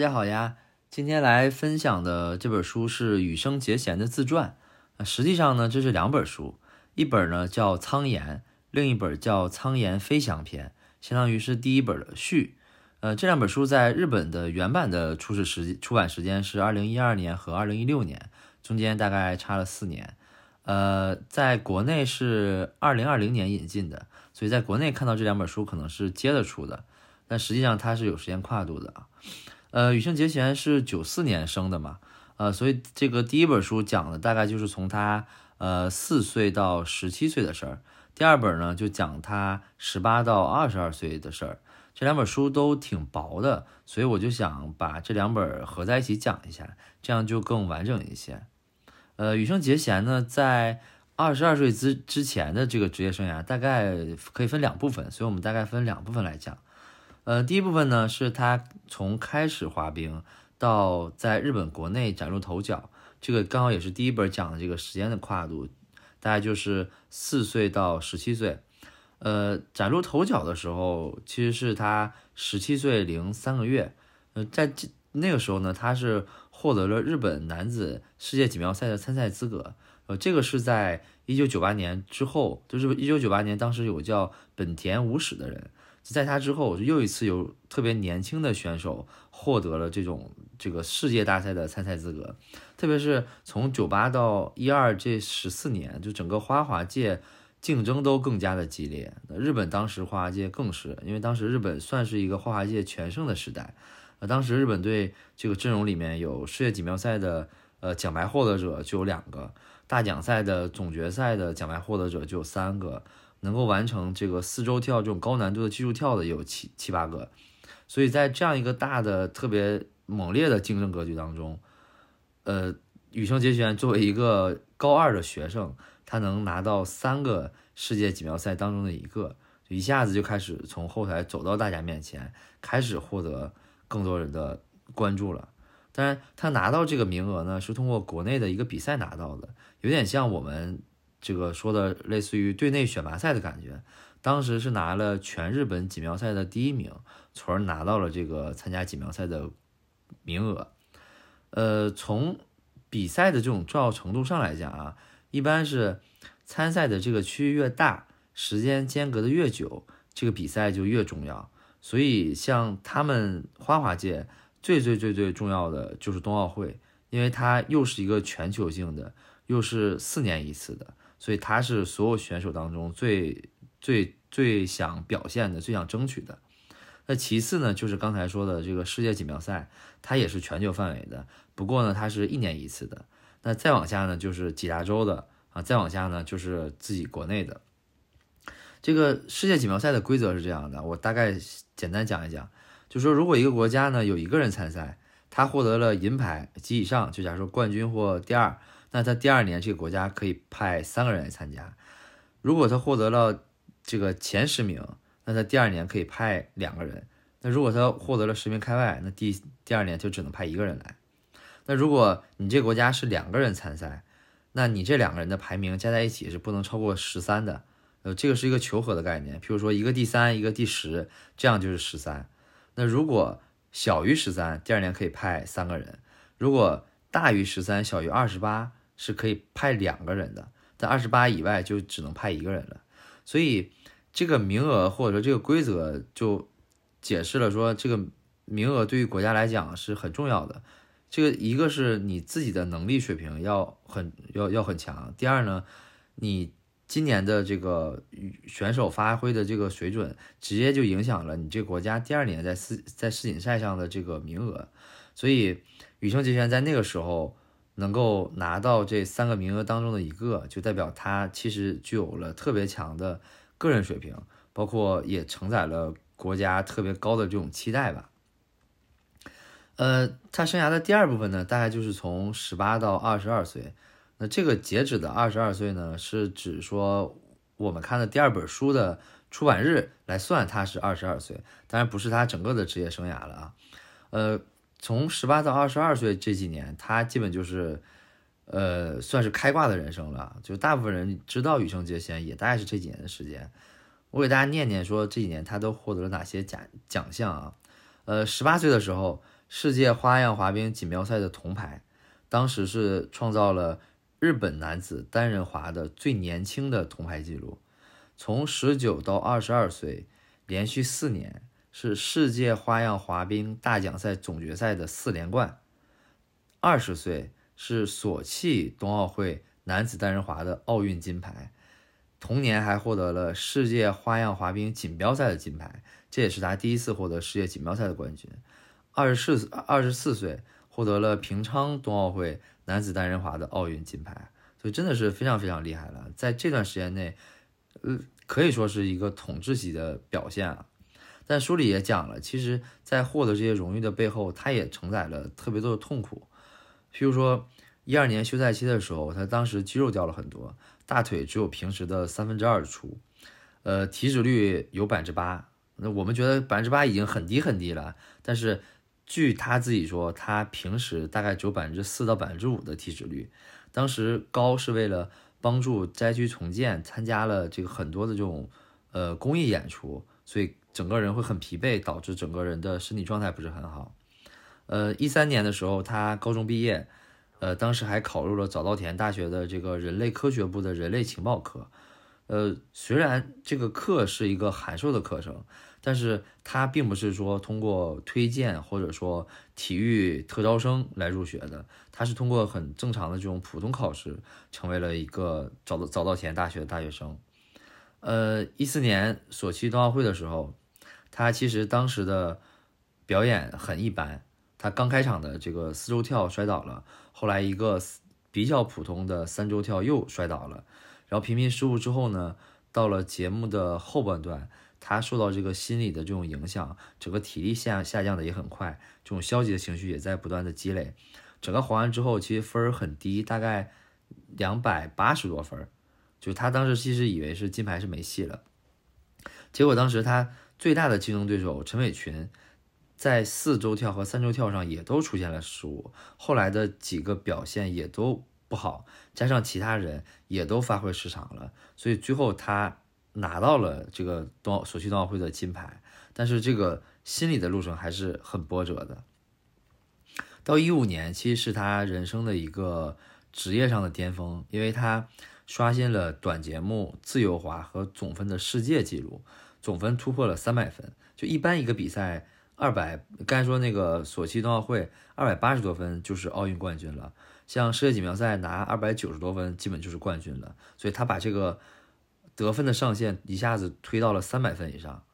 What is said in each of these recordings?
大家好呀！今天来分享的这本书是羽生结弦的自传。呃，实际上呢，这是两本书，一本呢叫《苍岩》，另一本叫《苍岩飞翔篇》，相当于是第一本的序。呃，这两本书在日本的原版的出始时出版时间是二零一二年和二零一六年，中间大概差了四年。呃，在国内是二零二零年引进的，所以在国内看到这两本书可能是接着出的，但实际上它是有时间跨度的啊。呃，羽生结弦是九四年生的嘛，呃，所以这个第一本书讲的大概就是从他呃四岁到十七岁的事儿，第二本呢就讲他十八到二十二岁的事儿。这两本书都挺薄的，所以我就想把这两本合在一起讲一下，这样就更完整一些。呃，羽生结弦呢，在二十二岁之之前的这个职业生涯，大概可以分两部分，所以我们大概分两部分来讲。呃，第一部分呢，是他从开始滑冰到在日本国内崭露头角，这个刚好也是第一本讲的这个时间的跨度，大概就是四岁到十七岁。呃，崭露头角的时候，其实是他十七岁零三个月。呃，在那个时候呢，他是获得了日本男子世界锦标赛的参赛资格。呃，这个是在一九九八年之后，就是一九九八年，当时有个叫本田武史的人，在他之后，我就又一次有特别年轻的选手获得了这种这个世界大赛的参赛资格。特别是从九八到一二这十四年，就整个花滑界。竞争都更加的激烈，日本当时花滑界更是，因为当时日本算是一个花滑界全盛的时代，呃，当时日本队这个阵容里面有世界锦标赛的呃奖牌获得者就有两个，大奖赛的总决赛的奖牌获得者就有三个，能够完成这个四周跳这种高难度的技术跳的有七七八个，所以在这样一个大的特别猛烈的竞争格局当中，呃，羽生结弦作为一个高二的学生。他能拿到三个世界锦标赛当中的一个，一下子就开始从后台走到大家面前，开始获得更多人的关注了。当然，他拿到这个名额呢，是通过国内的一个比赛拿到的，有点像我们这个说的类似于队内选拔赛的感觉。当时是拿了全日本锦标赛的第一名，从而拿到了这个参加锦标赛的名额。呃，从比赛的这种重要程度上来讲啊。一般是参赛的这个区域越大，时间间隔的越久，这个比赛就越重要。所以像他们花滑界最最最最重要的就是冬奥会，因为它又是一个全球性的，又是四年一次的，所以他是所有选手当中最最最想表现的、最想争取的。那其次呢，就是刚才说的这个世界锦标赛，它也是全球范围的，不过呢，它是一年一次的。那再往下呢，就是几大洲的啊，再往下呢，就是自己国内的。这个世界锦标赛的规则是这样的，我大概简单讲一讲，就说如果一个国家呢有一个人参赛，他获得了银牌及以上，就假如说冠军或第二，那他第二年这个国家可以派三个人来参加。如果他获得了这个前十名，那他第二年可以派两个人。那如果他获得了十名开外，那第第二年就只能派一个人来。那如果你这国家是两个人参赛，那你这两个人的排名加在一起是不能超过十三的。呃，这个是一个求和的概念。譬如说一个第三，一个第十，这样就是十三。那如果小于十三，第二年可以派三个人；如果大于十三，小于二十八，是可以派两个人的。在二十八以外就只能派一个人了。所以这个名额或者说这个规则就解释了说，这个名额对于国家来讲是很重要的。这个一个是你自己的能力水平要很要要很强，第二呢，你今年的这个选手发挥的这个水准，直接就影响了你这个国家第二年在世在世锦赛上的这个名额。所以羽生结弦在那个时候能够拿到这三个名额当中的一个，就代表他其实具有了特别强的个人水平，包括也承载了国家特别高的这种期待吧。呃，他生涯的第二部分呢，大概就是从十八到二十二岁。那这个截止的二十二岁呢，是指说我们看的第二本书的出版日来算，他是二十二岁，当然不是他整个的职业生涯了啊。呃，从十八到二十二岁这几年，他基本就是呃，算是开挂的人生了。就大部分人知道羽生结弦，也大概是这几年的时间。我给大家念念说这几年他都获得了哪些奖奖项啊？呃，十八岁的时候。世界花样滑冰锦标赛的铜牌，当时是创造了日本男子单人滑的最年轻的铜牌纪录。从十九到二十二岁，连续四年是世界花样滑冰大奖赛总决赛的四连冠。二十岁是索契冬奥会男子单人滑的奥运金牌，同年还获得了世界花样滑冰锦标赛的金牌，这也是他第一次获得世界锦标赛的冠军。二十四二十四岁获得了平昌冬奥会男子单人滑的奥运金牌，所以真的是非常非常厉害了。在这段时间内，呃，可以说是一个统治级的表现啊。但书里也讲了，其实，在获得这些荣誉的背后，他也承载了特别多的痛苦。譬如说，一二年休赛期的时候，他当时肌肉掉了很多，大腿只有平时的三分之二粗，呃，体脂率有百分之八。那我们觉得百分之八已经很低很低了，但是。据他自己说，他平时大概只有百分之四到百分之五的体脂率。当时高是为了帮助灾区重建，参加了这个很多的这种呃公益演出，所以整个人会很疲惫，导致整个人的身体状态不是很好。呃，一三年的时候，他高中毕业，呃，当时还考入了早稻田大学的这个人类科学部的人类情报科。呃，虽然这个课是一个函授的课程。但是他并不是说通过推荐或者说体育特招生来入学的，他是通过很正常的这种普通考试，成为了一个早早稻田大学的大学生。呃，一四年索契冬奥会的时候，他其实当时的表演很一般，他刚开场的这个四周跳摔倒了，后来一个比较普通的三周跳又摔倒了，然后频频失误之后呢，到了节目的后半段。他受到这个心理的这种影响，整个体力下下降的也很快，这种消极的情绪也在不断的积累。整个滑完之后，其实分儿很低，大概两百八十多分。就他当时其实以为是金牌是没戏了，结果当时他最大的竞争对手陈伟群，在四周跳和三周跳上也都出现了失误，后来的几个表现也都不好，加上其他人也都发挥失常了，所以最后他。拿到了这个冬奥索契冬奥会的金牌，但是这个心理的路程还是很波折的。到一五年，其实是他人生的一个职业上的巅峰，因为他刷新了短节目自由滑和总分的世界纪录，总分突破了三百分。就一般一个比赛二百，刚才说那个索契冬奥会二百八十多分就是奥运冠军了，像世界锦标赛拿二百九十多分基本就是冠军了，所以他把这个。得分的上限一下子推到了三百分以上，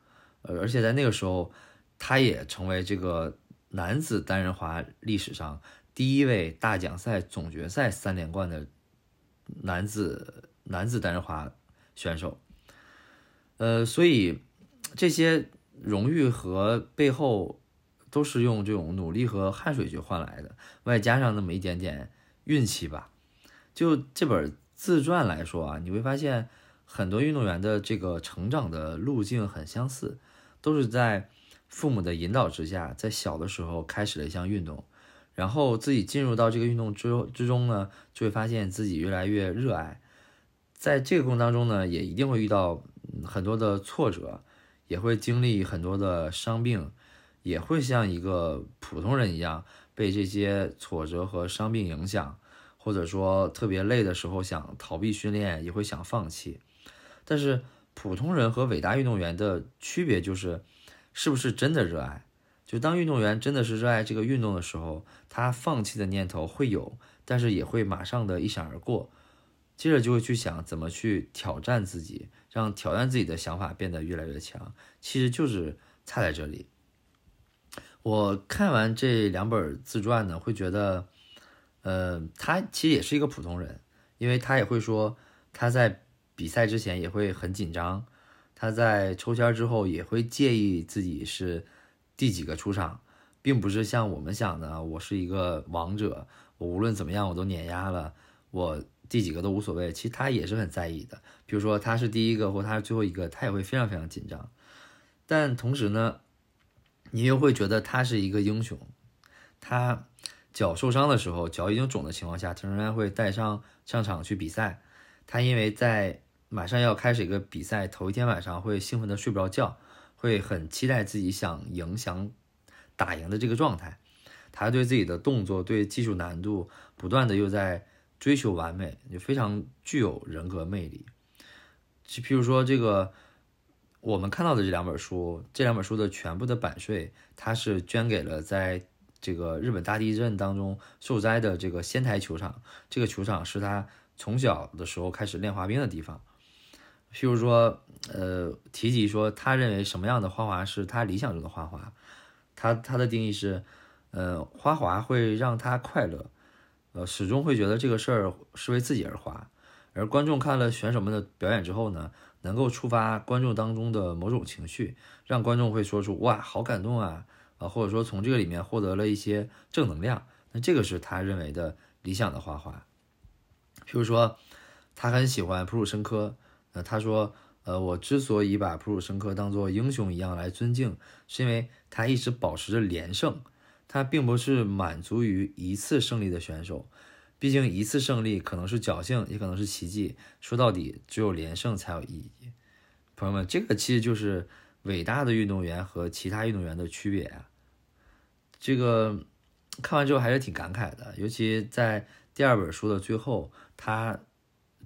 呃，而且在那个时候，他也成为这个男子单人滑历史上第一位大奖赛总决赛三连冠的男子男子单人滑选手。呃，所以这些荣誉和背后都是用这种努力和汗水去换来的，外加上那么一点点运气吧。就这本自传来说啊，你会发现。很多运动员的这个成长的路径很相似，都是在父母的引导之下，在小的时候开始了一项运动，然后自己进入到这个运动之之中呢，就会发现自己越来越热爱。在这个过程当中呢，也一定会遇到很多的挫折，也会经历很多的伤病，也会像一个普通人一样被这些挫折和伤病影响，或者说特别累的时候想逃避训练，也会想放弃。但是普通人和伟大运动员的区别就是，是不是真的热爱？就当运动员真的是热爱这个运动的时候，他放弃的念头会有，但是也会马上的一闪而过，接着就会去想怎么去挑战自己，让挑战自己的想法变得越来越强。其实就是差在这里。我看完这两本自传呢，会觉得，呃，他其实也是一个普通人，因为他也会说他在。比赛之前也会很紧张，他在抽签之后也会介意自己是第几个出场，并不是像我们想的，我是一个王者，我无论怎么样我都碾压了，我第几个都无所谓。其实他也是很在意的，比如说他是第一个或他是最后一个，他也会非常非常紧张。但同时呢，你又会觉得他是一个英雄，他脚受伤的时候，脚已经肿的情况下，他仍然会带伤上场去比赛。他因为在马上要开始一个比赛，头一天晚上会兴奋的睡不着觉，会很期待自己想赢、想打赢的这个状态。他对自己的动作、对技术难度不断的又在追求完美，就非常具有人格魅力。就譬如说这个我们看到的这两本书，这两本书的全部的版税，它是捐给了在这个日本大地震当中受灾的这个仙台球场。这个球场是他从小的时候开始练滑冰的地方。譬如说，呃，提及说他认为什么样的花滑是他理想中的花滑，他他的定义是，呃，花滑会让他快乐，呃，始终会觉得这个事儿是为自己而滑。而观众看了选手们的表演之后呢，能够触发观众当中的某种情绪，让观众会说出哇，好感动啊，啊，或者说从这个里面获得了一些正能量。那这个是他认为的理想的花滑。譬如说，他很喜欢普鲁申科，呃，他说，呃，我之所以把普鲁申科当做英雄一样来尊敬，是因为他一直保持着连胜，他并不是满足于一次胜利的选手。毕竟一次胜利可能是侥幸，也可能是奇迹。说到底，只有连胜才有意义。朋友们，这个其实就是伟大的运动员和其他运动员的区别啊。这个看完之后还是挺感慨的，尤其在第二本书的最后，他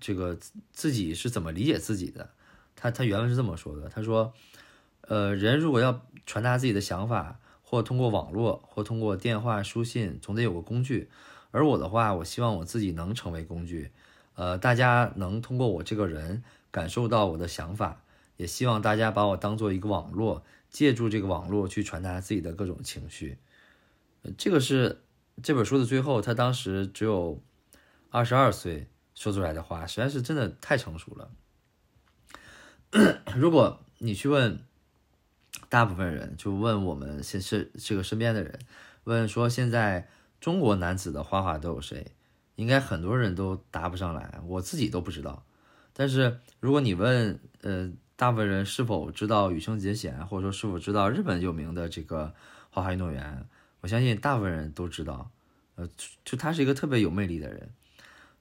这个自己是怎么理解自己的？他他原文是这么说的：他说，呃，人如果要传达自己的想法，或通过网络，或通过电话、书信，总得有个工具。而我的话，我希望我自己能成为工具，呃，大家能通过我这个人感受到我的想法，也希望大家把我当做一个网络，借助这个网络去传达自己的各种情绪。这个是这本书的最后，他当时只有二十二岁说出来的话，实在是真的太成熟了。如果你去问大部分人，就问我们现是这个身边的人，问说现在。中国男子的花滑都有谁？应该很多人都答不上来，我自己都不知道。但是如果你问，呃，大部分人是否知道羽生结弦，或者说是否知道日本有名的这个花滑运动员，我相信大部分人都知道。呃，就他是一个特别有魅力的人。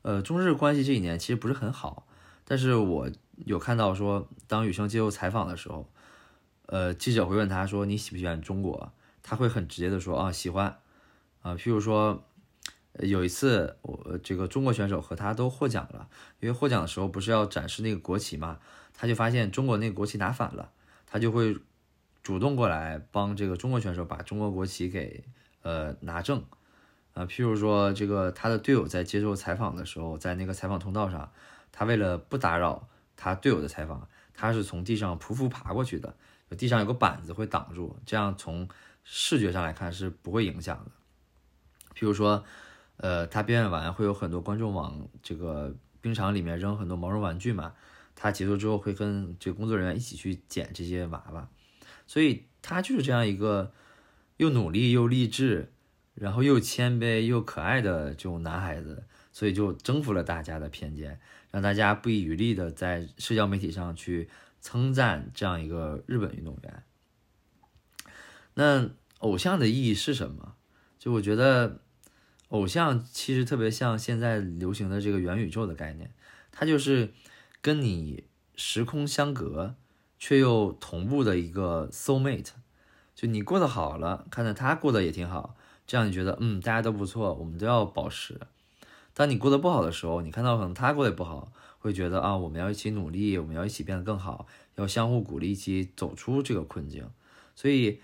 呃，中日关系这几年其实不是很好，但是我有看到说，当羽生接受采访的时候，呃，记者会问他说你喜不喜欢中国，他会很直接的说啊喜欢。啊，譬如说，有一次我这个中国选手和他都获奖了，因为获奖的时候不是要展示那个国旗嘛，他就发现中国那个国旗拿反了，他就会主动过来帮这个中国选手把中国国旗给呃拿正。啊，譬如说这个他的队友在接受采访的时候，在那个采访通道上，他为了不打扰他队友的采访，他是从地上匍匐爬过去的，地上有个板子会挡住，这样从视觉上来看是不会影响的。譬如说，呃，他表演完会有很多观众往这个冰场里面扔很多毛绒玩具嘛，他结束之后会跟这个工作人员一起去捡这些娃娃，所以他就是这样一个又努力又励志，然后又谦卑又可爱的这种男孩子，所以就征服了大家的偏见，让大家不遗余力的在社交媒体上去称赞这样一个日本运动员。那偶像的意义是什么？就我觉得。偶像其实特别像现在流行的这个元宇宙的概念，它就是跟你时空相隔却又同步的一个 soul mate。就你过得好了，看到他过得也挺好，这样你觉得嗯大家都不错，我们都要保持。当你过得不好的时候，你看到可能他过得不好，会觉得啊我们要一起努力，我们要一起变得更好，要相互鼓励，一起走出这个困境。所以，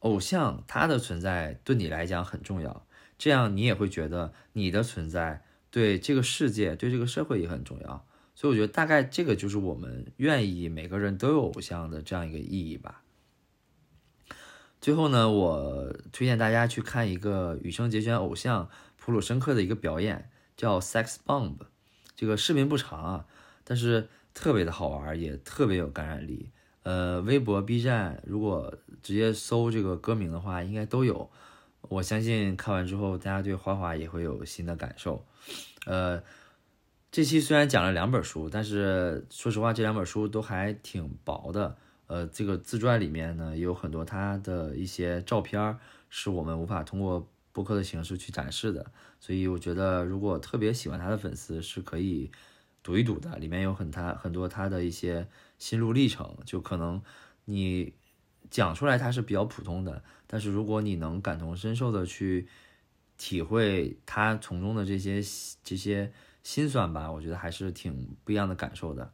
偶像他的存在对你来讲很重要。这样你也会觉得你的存在对这个世界、对这个社会也很重要，所以我觉得大概这个就是我们愿意每个人都有偶像的这样一个意义吧。最后呢，我推荐大家去看一个羽生结弦偶像普鲁申克的一个表演，叫《Sex Bomb》。这个视频不长啊，但是特别的好玩，也特别有感染力。呃，微博、B 站，如果直接搜这个歌名的话，应该都有。我相信看完之后，大家对花滑也会有新的感受。呃，这期虽然讲了两本书，但是说实话，这两本书都还挺薄的。呃，这个自传里面呢，有很多他的一些照片，是我们无法通过播客的形式去展示的。所以我觉得，如果特别喜欢他的粉丝，是可以读一读的。里面有很他很多他的一些心路历程，就可能你讲出来他是比较普通的，但是如果你能感同身受的去体会他从中的这些这些心酸吧，我觉得还是挺不一样的感受的。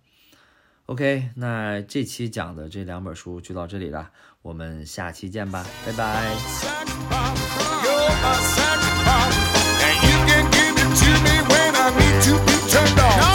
OK，那这期讲的这两本书就到这里了，我们下期见吧，拜拜。My sacrifice, and you can give it to me when I need to be turned